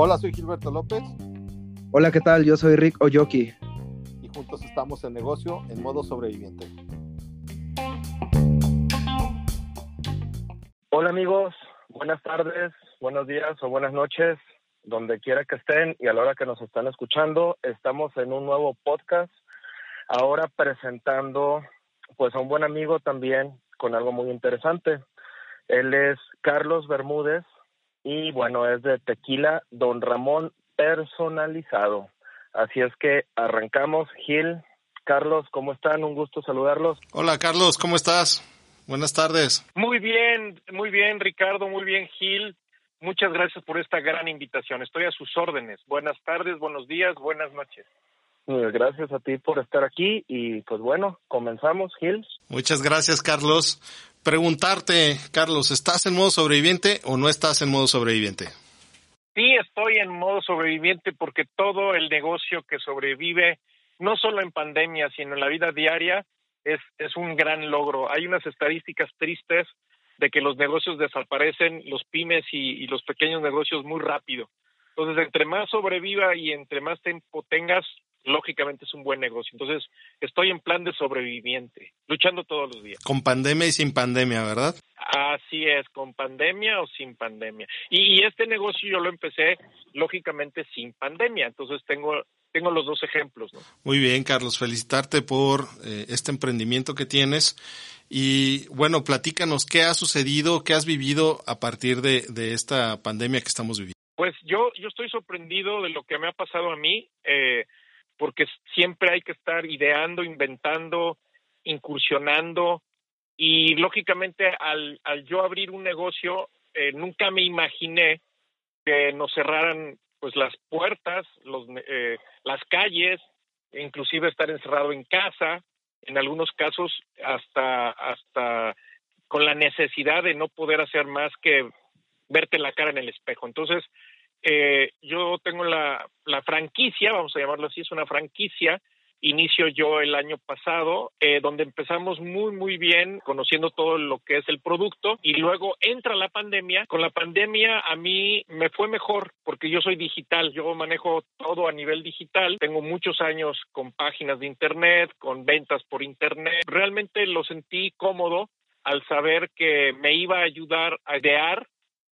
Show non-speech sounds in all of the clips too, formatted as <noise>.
Hola, soy Gilberto López. Hola, ¿qué tal? Yo soy Rick Oyoki. Y juntos estamos en negocio en modo sobreviviente. Hola amigos, buenas tardes, buenos días o buenas noches, donde quiera que estén y a la hora que nos están escuchando. Estamos en un nuevo podcast, ahora presentando pues a un buen amigo también con algo muy interesante. Él es Carlos Bermúdez y bueno, es de Tequila Don Ramón personalizado. Así es que arrancamos. Gil, Carlos, ¿cómo están? Un gusto saludarlos. Hola Carlos, ¿cómo estás? Buenas tardes. Muy bien, muy bien Ricardo, muy bien Gil. Muchas gracias por esta gran invitación. Estoy a sus órdenes. Buenas tardes, buenos días, buenas noches. Gracias a ti por estar aquí y pues bueno, comenzamos, Gil. Muchas gracias, Carlos. Preguntarte, Carlos, ¿estás en modo sobreviviente o no estás en modo sobreviviente? Sí, estoy en modo sobreviviente porque todo el negocio que sobrevive, no solo en pandemia, sino en la vida diaria, es, es un gran logro. Hay unas estadísticas tristes de que los negocios desaparecen, los pymes y, y los pequeños negocios muy rápido. Entonces, entre más sobreviva y entre más tiempo tengas, lógicamente es un buen negocio. Entonces, estoy en plan de sobreviviente, luchando todos los días. Con pandemia y sin pandemia, ¿verdad? Así es, con pandemia o sin pandemia. Y, y este negocio yo lo empecé, lógicamente, sin pandemia. Entonces, tengo tengo los dos ejemplos. ¿no? Muy bien, Carlos, felicitarte por eh, este emprendimiento que tienes. Y bueno, platícanos qué ha sucedido, qué has vivido a partir de, de, esta pandemia que estamos viviendo. Pues yo, yo estoy sorprendido de lo que me ha pasado a mí. Eh, porque siempre hay que estar ideando, inventando, incursionando y lógicamente al, al yo abrir un negocio eh, nunca me imaginé que nos cerraran pues las puertas, los, eh, las calles, inclusive estar encerrado en casa, en algunos casos hasta hasta con la necesidad de no poder hacer más que verte la cara en el espejo. Entonces, eh, yo tengo la, franquicia, vamos a llamarlo así, es una franquicia. Inicio yo el año pasado, eh, donde empezamos muy, muy bien conociendo todo lo que es el producto y luego entra la pandemia. Con la pandemia a mí me fue mejor porque yo soy digital, yo manejo todo a nivel digital. Tengo muchos años con páginas de Internet, con ventas por Internet. Realmente lo sentí cómodo al saber que me iba a ayudar a idear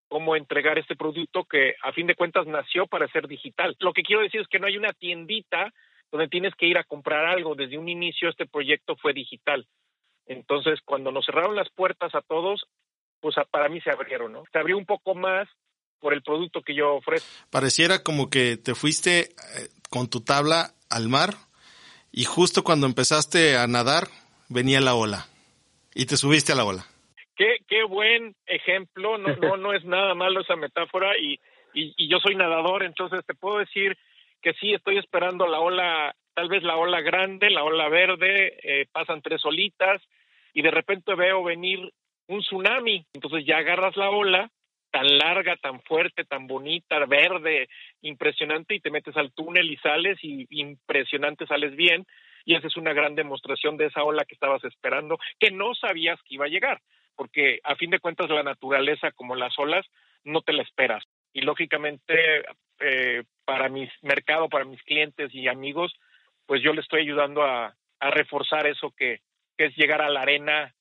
cómo entregar este producto que a fin de cuentas nació para ser digital. Lo que quiero decir es que no hay una tiendita donde tienes que ir a comprar algo. Desde un inicio este proyecto fue digital. Entonces, cuando nos cerraron las puertas a todos, pues para mí se abrieron, ¿no? Se abrió un poco más por el producto que yo ofrezco. Pareciera como que te fuiste con tu tabla al mar y justo cuando empezaste a nadar venía la ola y te subiste a la ola. Qué, qué buen ejemplo, no, no, <laughs> no es nada malo esa metáfora y, y, y, yo soy nadador, entonces te puedo decir que sí, estoy esperando la ola, tal vez la ola grande, la ola verde, eh, pasan tres olitas y de repente veo venir un tsunami, entonces ya agarras la ola tan larga, tan fuerte, tan bonita, verde, impresionante y te metes al túnel y sales y impresionante sales bien y esa es una gran demostración de esa ola que estabas esperando, que no sabías que iba a llegar porque a fin de cuentas la naturaleza como las olas no te la esperas. Y lógicamente eh, para mi mercado, para mis clientes y amigos, pues yo le estoy ayudando a, reforzar eso que, que, es llegar a la arena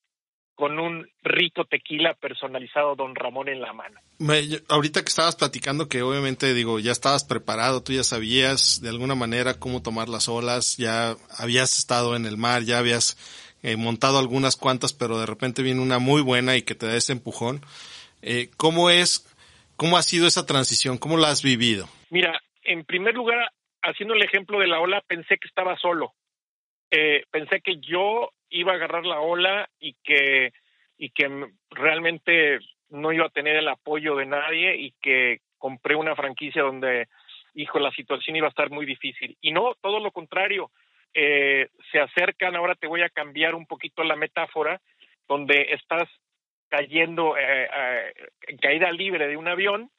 con un rico tequila personalizado Don Ramón en la mano. Me, ahorita que estabas platicando que obviamente digo, ya estabas preparado, tú ya sabías de alguna manera cómo tomar las olas, ya habías estado en el mar, ya habías eh, montado algunas cuantas, pero de repente viene una muy buena y que te da ese empujón. Eh, ¿Cómo es, cómo ha sido esa transición? ¿Cómo la has vivido? Mira, en primer lugar, haciendo el ejemplo de la ola, pensé que estaba solo. Eh, pensé que yo iba a agarrar la ola y que, y que realmente no iba a tener el apoyo de nadie y que compré una franquicia donde, hijo, la situación iba a estar muy difícil. Y no, todo lo contrario eh, se acercan, ahora te voy a cambiar un poquito la metáfora, donde estás cayendo eh, eh, en caída libre de un avión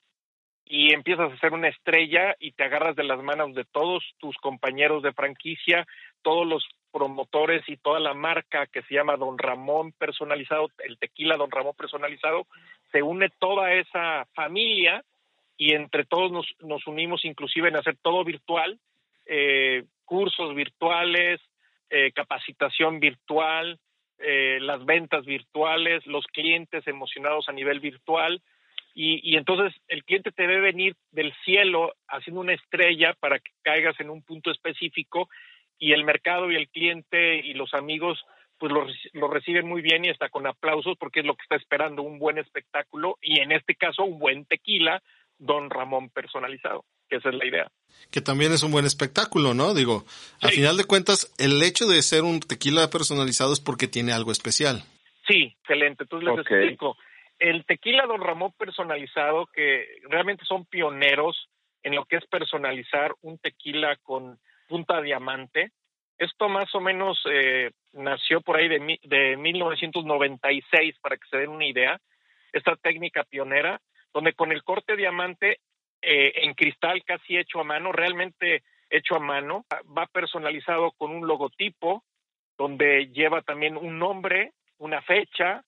y empiezas a ser una estrella y te agarras de las manos de todos tus compañeros de franquicia, todos los promotores y toda la marca que se llama Don Ramón Personalizado, el tequila Don Ramón Personalizado, se une toda esa familia y entre todos nos, nos unimos inclusive en hacer todo virtual, eh, cursos virtuales, eh, capacitación virtual, eh, las ventas virtuales, los clientes emocionados a nivel virtual. Y, entonces el cliente te debe venir del cielo haciendo una estrella para que caigas en un punto específico y el mercado y el cliente y los amigos pues lo, lo, reciben muy bien y está con aplausos porque es lo que está esperando un buen espectáculo y en este caso un buen tequila Don Ramón personalizado, que esa es la idea. Que también es un buen espectáculo, ¿no? Digo, sí. al final de cuentas, el hecho de ser un tequila personalizado es porque tiene algo especial. Sí, excelente. Entonces les okay. explico. El tequila Don Ramón personalizado, que realmente son pioneros en lo que es personalizar un tequila con punta diamante. Esto más o menos eh, nació por ahí de, de 1996, para que se den una idea. Esta técnica pionera donde con el corte diamante eh, en cristal casi hecho a mano, realmente hecho a mano, va personalizado con un logotipo donde lleva también un nombre, una fecha.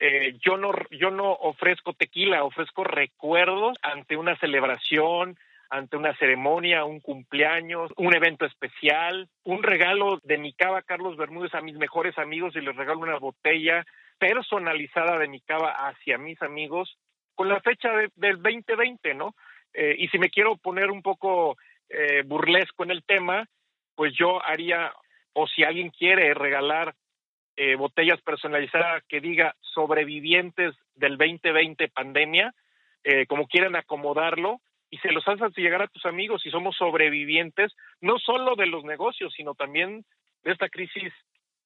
Eh, yo no yo no ofrezco tequila, ofrezco recuerdos ante una celebración, ante una ceremonia, un cumpleaños, un evento especial, un regalo de mi cava Carlos Bermúdez a mis mejores amigos y les regalo una botella personalizada de mi cava hacia mis amigos con la fecha de, del 2020, ¿no? Eh, y si me quiero poner un poco eh, burlesco en el tema, pues yo haría, o si alguien quiere regalar eh, botellas personalizadas que diga sobrevivientes del 2020 pandemia, eh, como quieran acomodarlo, y se los haces llegar a tus amigos y somos sobrevivientes, no solo de los negocios, sino también de esta crisis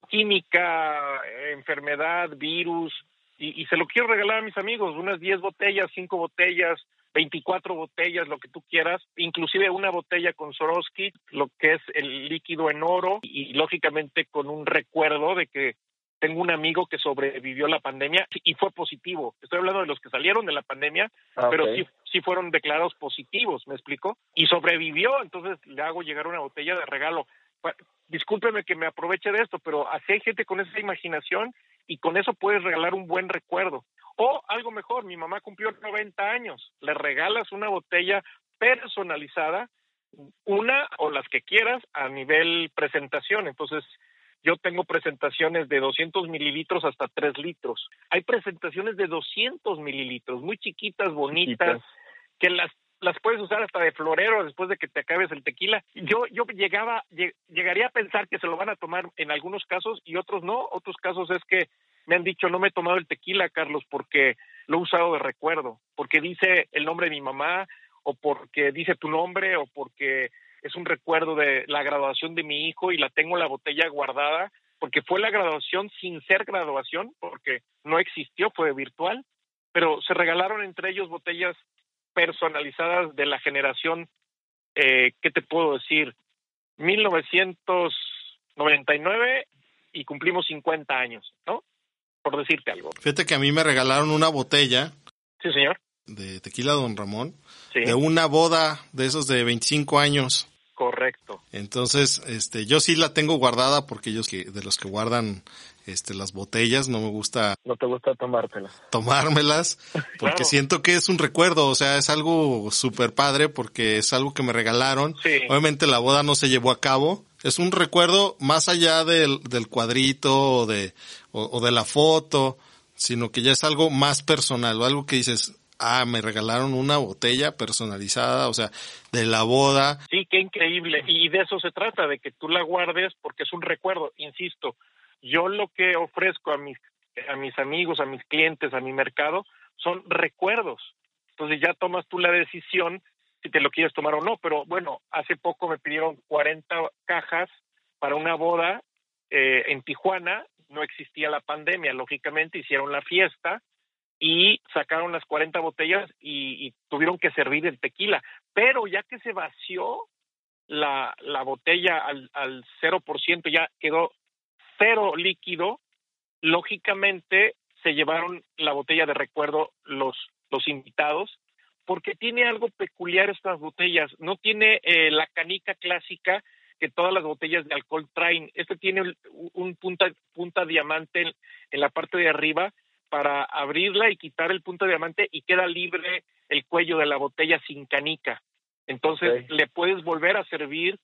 química, enfermedad, virus, y, y, se lo quiero regalar a mis amigos, unas 10 botellas, 5 botellas, 24 botellas, lo que tú quieras, inclusive una botella con Swarovski, lo que es el líquido en oro y, y lógicamente con un recuerdo de que tengo un amigo que sobrevivió la pandemia y fue positivo. Estoy hablando de los que salieron de la pandemia, okay. pero sí, sí fueron declarados positivos, ¿me explico? Y sobrevivió, entonces le hago llegar una botella de regalo. Discúlpeme que me aproveche de esto, pero así hay gente con esa imaginación y con eso puedes regalar un buen recuerdo. O algo mejor, mi mamá cumplió 90 años, le regalas una botella personalizada, una o las que quieras a nivel presentación. Entonces, yo tengo presentaciones de 200 mililitros hasta 3 litros. Hay presentaciones de 200 mililitros, muy chiquitas, bonitas, chiquitas. que las las puedes usar hasta de florero después de que te acabes el tequila. Yo yo llegaba lleg, llegaría a pensar que se lo van a tomar en algunos casos y otros no. Otros casos es que me han dicho no me he tomado el tequila, Carlos, porque lo he usado de recuerdo, porque dice el nombre de mi mamá o porque dice tu nombre o porque es un recuerdo de la graduación de mi hijo y la tengo en la botella guardada porque fue la graduación sin ser graduación, porque no existió, fue virtual, pero se regalaron entre ellos botellas personalizadas de la generación, eh, ¿qué te puedo decir? 1999 y cumplimos 50 años, ¿no? Por decirte algo. Fíjate que a mí me regalaron una botella. Sí, señor. De tequila Don Ramón. Sí. De una boda de esos de 25 años. Correcto. Entonces, este, yo sí la tengo guardada porque ellos que, de los que guardan este, las botellas, no me gusta. No te gusta tomártelas. Tomármelas, <laughs> porque claro. siento que es un recuerdo, o sea, es algo súper padre porque es algo que me regalaron. Sí. Obviamente la boda no se llevó a cabo. Es un recuerdo más allá del, del cuadrito o de, o, de la foto, sino que ya es algo más personal, o algo que dices, ah, me regalaron una botella personalizada, o sea, de la boda. Sí, qué increíble. Y de eso se trata, de que tú la guardes porque es un recuerdo, insisto yo lo que ofrezco a mis, a mis amigos, a mis clientes, a mi mercado, son recuerdos. Entonces ya tomas tú la decisión si te lo quieres tomar o no. Pero bueno, hace poco me pidieron 40 cajas para una boda eh, en Tijuana. No existía la pandemia, lógicamente hicieron la fiesta y sacaron las 40 botellas y, tuvieron que servir el tequila. Pero ya que se vació la, la botella al, al 0%, ya quedó cero líquido, lógicamente se llevaron la botella de recuerdo los, los invitados, porque tiene algo peculiar estas botellas, no tiene eh, la canica clásica que todas las botellas de alcohol traen. Este tiene un punta, punta diamante en, la parte de arriba para abrirla y quitar el punta diamante y queda libre el cuello de la botella sin canica. Entonces le puedes volver a servir,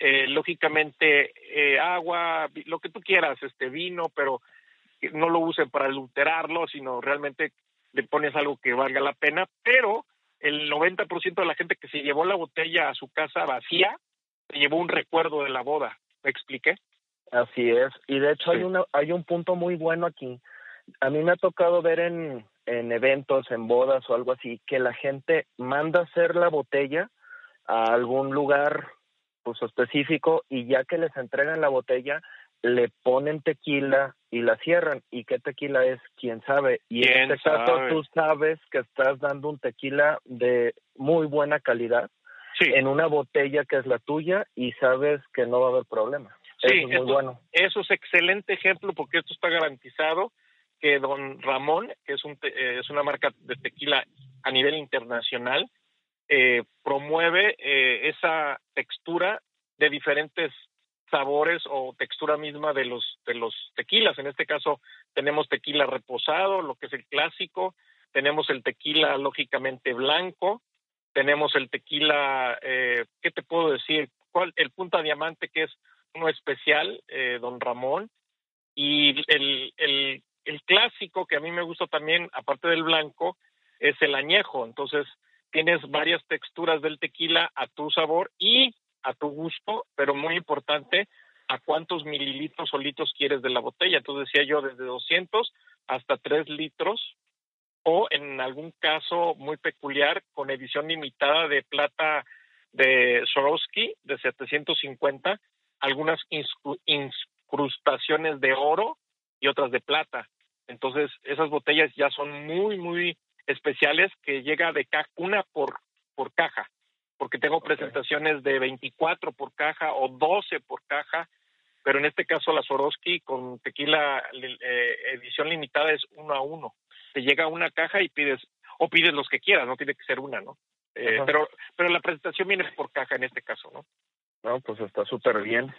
eh, lógicamente, eh, agua, lo que tú quieras, este vino, pero no lo usen para adulterarlo, sino realmente le pones algo que valga la pena, pero el 90% de la gente que se llevó la botella a su casa vacía, se llevó un recuerdo de la boda. ¿Me expliqué? Así es. Y de hecho hay, una, hay un punto muy bueno aquí. A mí me ha tocado ver en, en eventos, en bodas o algo así, que la gente manda hacer la botella a algún lugar pues específico y ya que les entregan la botella, le ponen tequila y la cierran. ¿Y qué tequila es? ¿Quién sabe? Y en este caso tú sabes que estás dando un tequila de muy buena calidad en una botella que es la tuya y sabes que no va a haber problema. Sí, eso es muy bueno. Eso es excelente ejemplo porque esto está garantizado que Don Ramón, que es, un eh, es una marca de tequila a nivel internacional, eh, promueve eh, esa textura de diferentes sabores o textura misma de los de los tequilas. En este caso tenemos tequila reposado, lo que es el clásico, tenemos el tequila lógicamente blanco, tenemos el tequila, eh, ¿qué te puedo decir? ¿Cuál? El punta diamante que es uno especial, eh, Don Ramón, y el, el, el clásico que a mí me gusta también, aparte del blanco, es el añejo. Entonces tienes varias texturas del tequila a tu sabor y a tu gusto, pero muy importante, a cuántos mililitros o litros quieres de la botella. Entonces decía yo, desde 200 hasta 3 litros, o en algún caso muy peculiar, con edición limitada de plata de Swarovski de 750, algunas incrustaciones de oro y otras de plata. Entonces, esas botellas ya son muy, muy especiales que llega de una por, por caja porque tengo presentaciones de 24 por caja o 12 por caja, pero en este caso la Swarovski con tequila eh, edición limitada es uno a uno. Te llega una caja y pides, o pides los que quieras, no tiene que ser una, ¿no? Eh, pero, pero la presentación viene por caja en este caso, ¿no? No, pues está súper bien.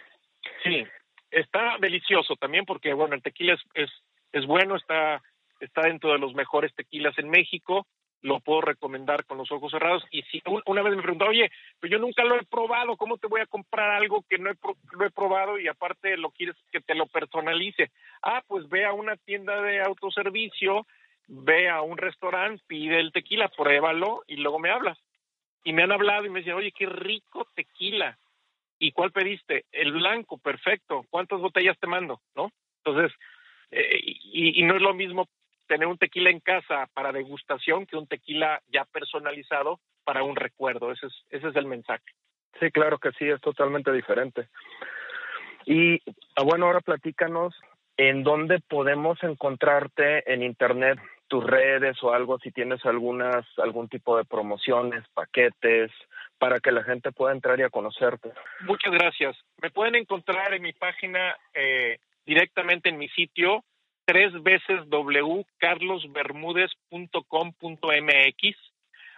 Sí, está delicioso también porque, bueno, el tequila es, es, es bueno, está, está dentro de los mejores tequilas en México lo puedo recomendar con los ojos cerrados. Y si una vez me preguntó, oye, pues yo nunca lo he probado, ¿cómo te voy a comprar algo que no he, lo he probado y aparte lo quieres que te lo personalice? Ah, pues ve a una tienda de autoservicio, ve a un restaurante, pide el tequila, pruébalo y luego me hablas. Y me han hablado y me dicen, oye, qué rico tequila. ¿Y cuál pediste? El blanco, perfecto. ¿Cuántas botellas te mando? ¿No? Entonces, eh, y, y, no es lo mismo tener un tequila en casa para degustación que un tequila ya personalizado para un recuerdo. Ese es, ese es el mensaje. Sí, claro que sí, es totalmente diferente. Y ah, bueno, ahora platícanos en dónde podemos encontrarte en internet, tus redes o algo, si tienes algunas, algún tipo de promociones, paquetes, para que la gente pueda entrar y a conocerte. Muchas gracias. Me pueden encontrar en mi página eh, directamente en mi sitio tres veces www.carlosbermudez.com.mx.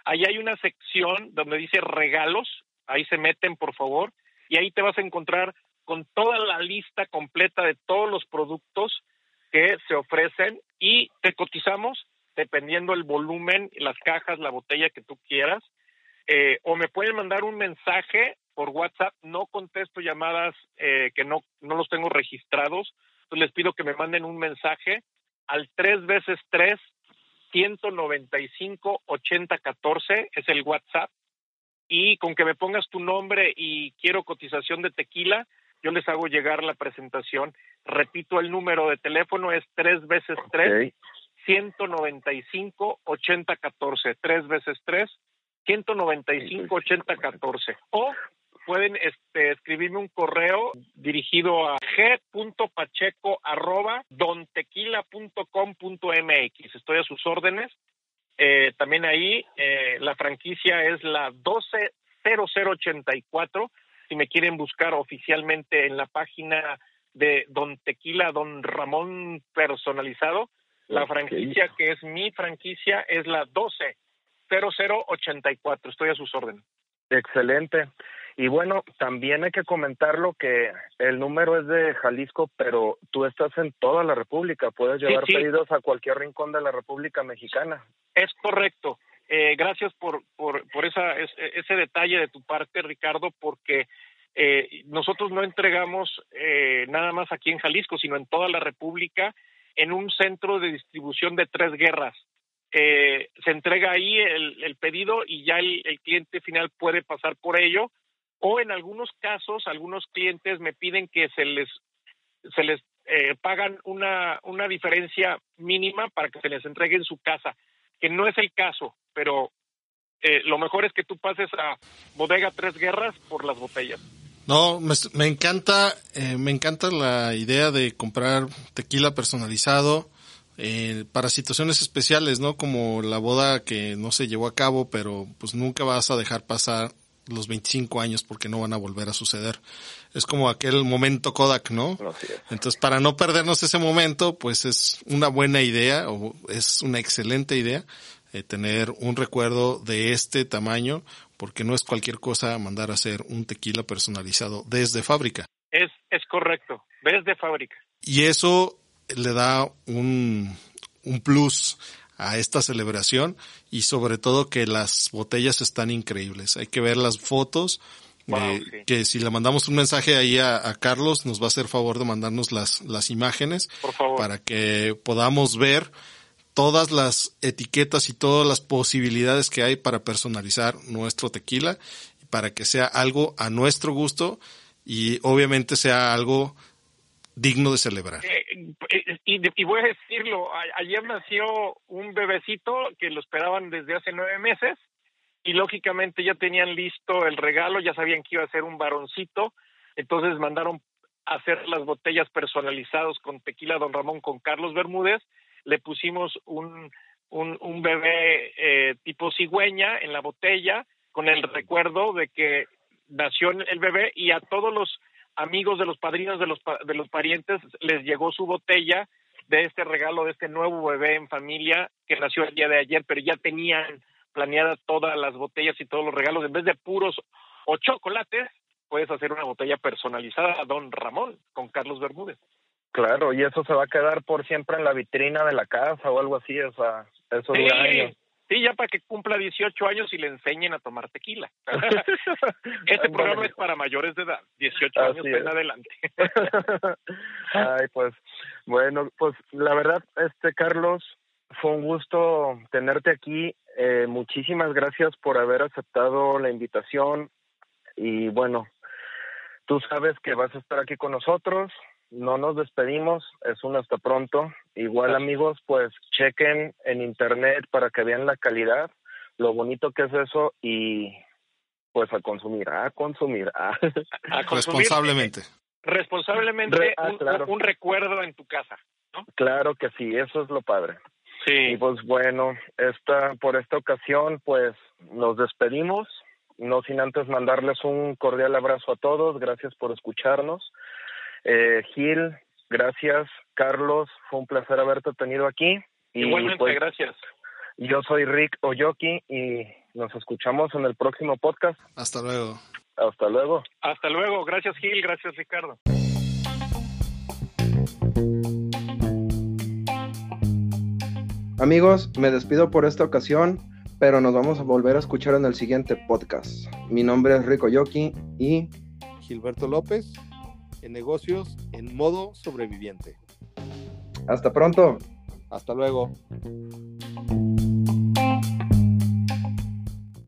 Ahí hay una sección donde dice regalos, ahí se meten por favor, y ahí te vas a encontrar con toda la lista completa de todos los productos que se ofrecen. Y te cotizamos dependiendo el volumen, las cajas, la botella que tú quieras. Eh, o me pueden mandar un mensaje por WhatsApp, no contesto llamadas eh, que no, no los tengo registrados, les pido que me manden un mensaje al 3 veces 3 195 80 14 es el WhatsApp. Y con que me pongas tu nombre y quiero cotización de tequila, yo les hago llegar la presentación. Repito, el número de teléfono es 3 veces 3 195 80 14 3 veces 3 195 80 14 o pueden este, escribirme un correo dirigido a g.pacheco.dontequila.com.mx. Estoy a sus órdenes. Eh, también ahí eh, la franquicia es la 120084. Si me quieren buscar oficialmente en la página de Don Tequila, Don Ramón personalizado, la franquicia que es mi franquicia es la 120084. Estoy a sus órdenes. Excelente. Y bueno, también hay que comentarlo que el número es de Jalisco, pero tú estás en toda la República, puedes llevar pedidos a cualquier rincón de la República Mexicana. Es correcto. Eh, gracias por, por, por esa, ese detalle de tu parte, Ricardo, porque eh, nosotros no entregamos eh, nada más aquí en Jalisco, sino en toda la República, en un centro de distribución de tres guerras. Eh, se entrega ahí el, el pedido y ya el, el, cliente final puede pasar por ello. O en algunos casos, algunos clientes me piden que se les, se les eh, pagan una, una diferencia mínima para que se les entregue en su casa, que no es el caso, pero eh, lo mejor es que tú pases a Bodega Tres Guerras por las botellas. No, me, encanta, eh, me encanta la idea de comprar tequila personalizado eh, para situaciones especiales, ¿no? Como la boda que no se llevó a cabo, pero pues nunca vas a dejar pasar los 25 años porque no van a volver a suceder. Es como aquel momento Kodak, ¿no? Entonces, para no perdernos ese momento, pues es una buena idea o es una excelente idea eh, tener un recuerdo de este tamaño porque no es cualquier cosa mandar a hacer un tequila personalizado desde fábrica. Es, es correcto, desde fábrica. Y eso le da un, un plus a esta celebración y sobre todo que las botellas están increíbles. Hay que ver las fotos. Wow, eh, sí. que si le mandamos un mensaje ahí a, a, Carlos, nos va a hacer favor de mandarnos las, las imágenes Por favor. para que podamos ver todas las etiquetas y todas las posibilidades que hay para personalizar nuestro tequila, para que sea algo a nuestro gusto y obviamente sea algo digno de celebrar. Eh, y, y, voy a decirlo, ayer nació un bebecito que lo esperaban desde hace nueve meses y lógicamente ya tenían listo el regalo, ya sabían que iba a ser un varoncito, entonces mandaron hacer las botellas personalizadas con tequila Don Ramón con Carlos Bermúdez le pusimos un, un, un bebé eh, tipo cigüeña en la botella con el recuerdo de que nació el bebé y a todos los amigos de los padrinos de los, de los parientes les llegó su botella de este regalo de este nuevo bebé en familia que nació el día de ayer, pero ya tenían planeadas todas las botellas y todos los regalos. En vez de puros o chocolates, puedes hacer una botella personalizada a Don Ramón con Carlos Bermúdez. Claro, y eso se va a quedar por siempre en la vitrina de la casa o algo así, o sea, eso sí, dura años. Sí, ya para que cumpla 18 años y le enseñen a tomar tequila. <laughs> este programa es para mayores de edad, 18 Así años en adelante. <laughs> Ay, pues, bueno, pues la verdad, este Carlos, fue un gusto tenerte aquí. Eh, muchísimas gracias por haber aceptado la invitación y bueno, tú sabes que vas a estar aquí con nosotros. No nos despedimos, es un hasta pronto. Igual amigos, pues chequen en internet para que vean la calidad, lo bonito que es eso y pues a consumir, a consumir. A, A consumir Responsablemente. responsablemente Re- ah, un, claro. un recuerdo en tu casa. claro que sí, eso es lo padre. Y Sí. pues bueno, esta, por esta ocasión, pues nos despedimos, no sin antes mandarles un cordial abrazo a todos, gracias por escucharnos. Eh, Gil, gracias, Carlos, fue un placer haberte tenido aquí. Y Igualmente, pues, gracias. yo soy Rick Oyoki y nos escuchamos en el próximo podcast. Hasta luego. Hasta luego. Hasta luego. Gracias, Gil. Gracias, Ricardo. Amigos, me despido por esta ocasión, pero nos vamos a volver a escuchar en el siguiente podcast. Mi nombre es Rico Yoki y Gilberto López, en negocios en modo sobreviviente. hasta pronto. Hasta luego.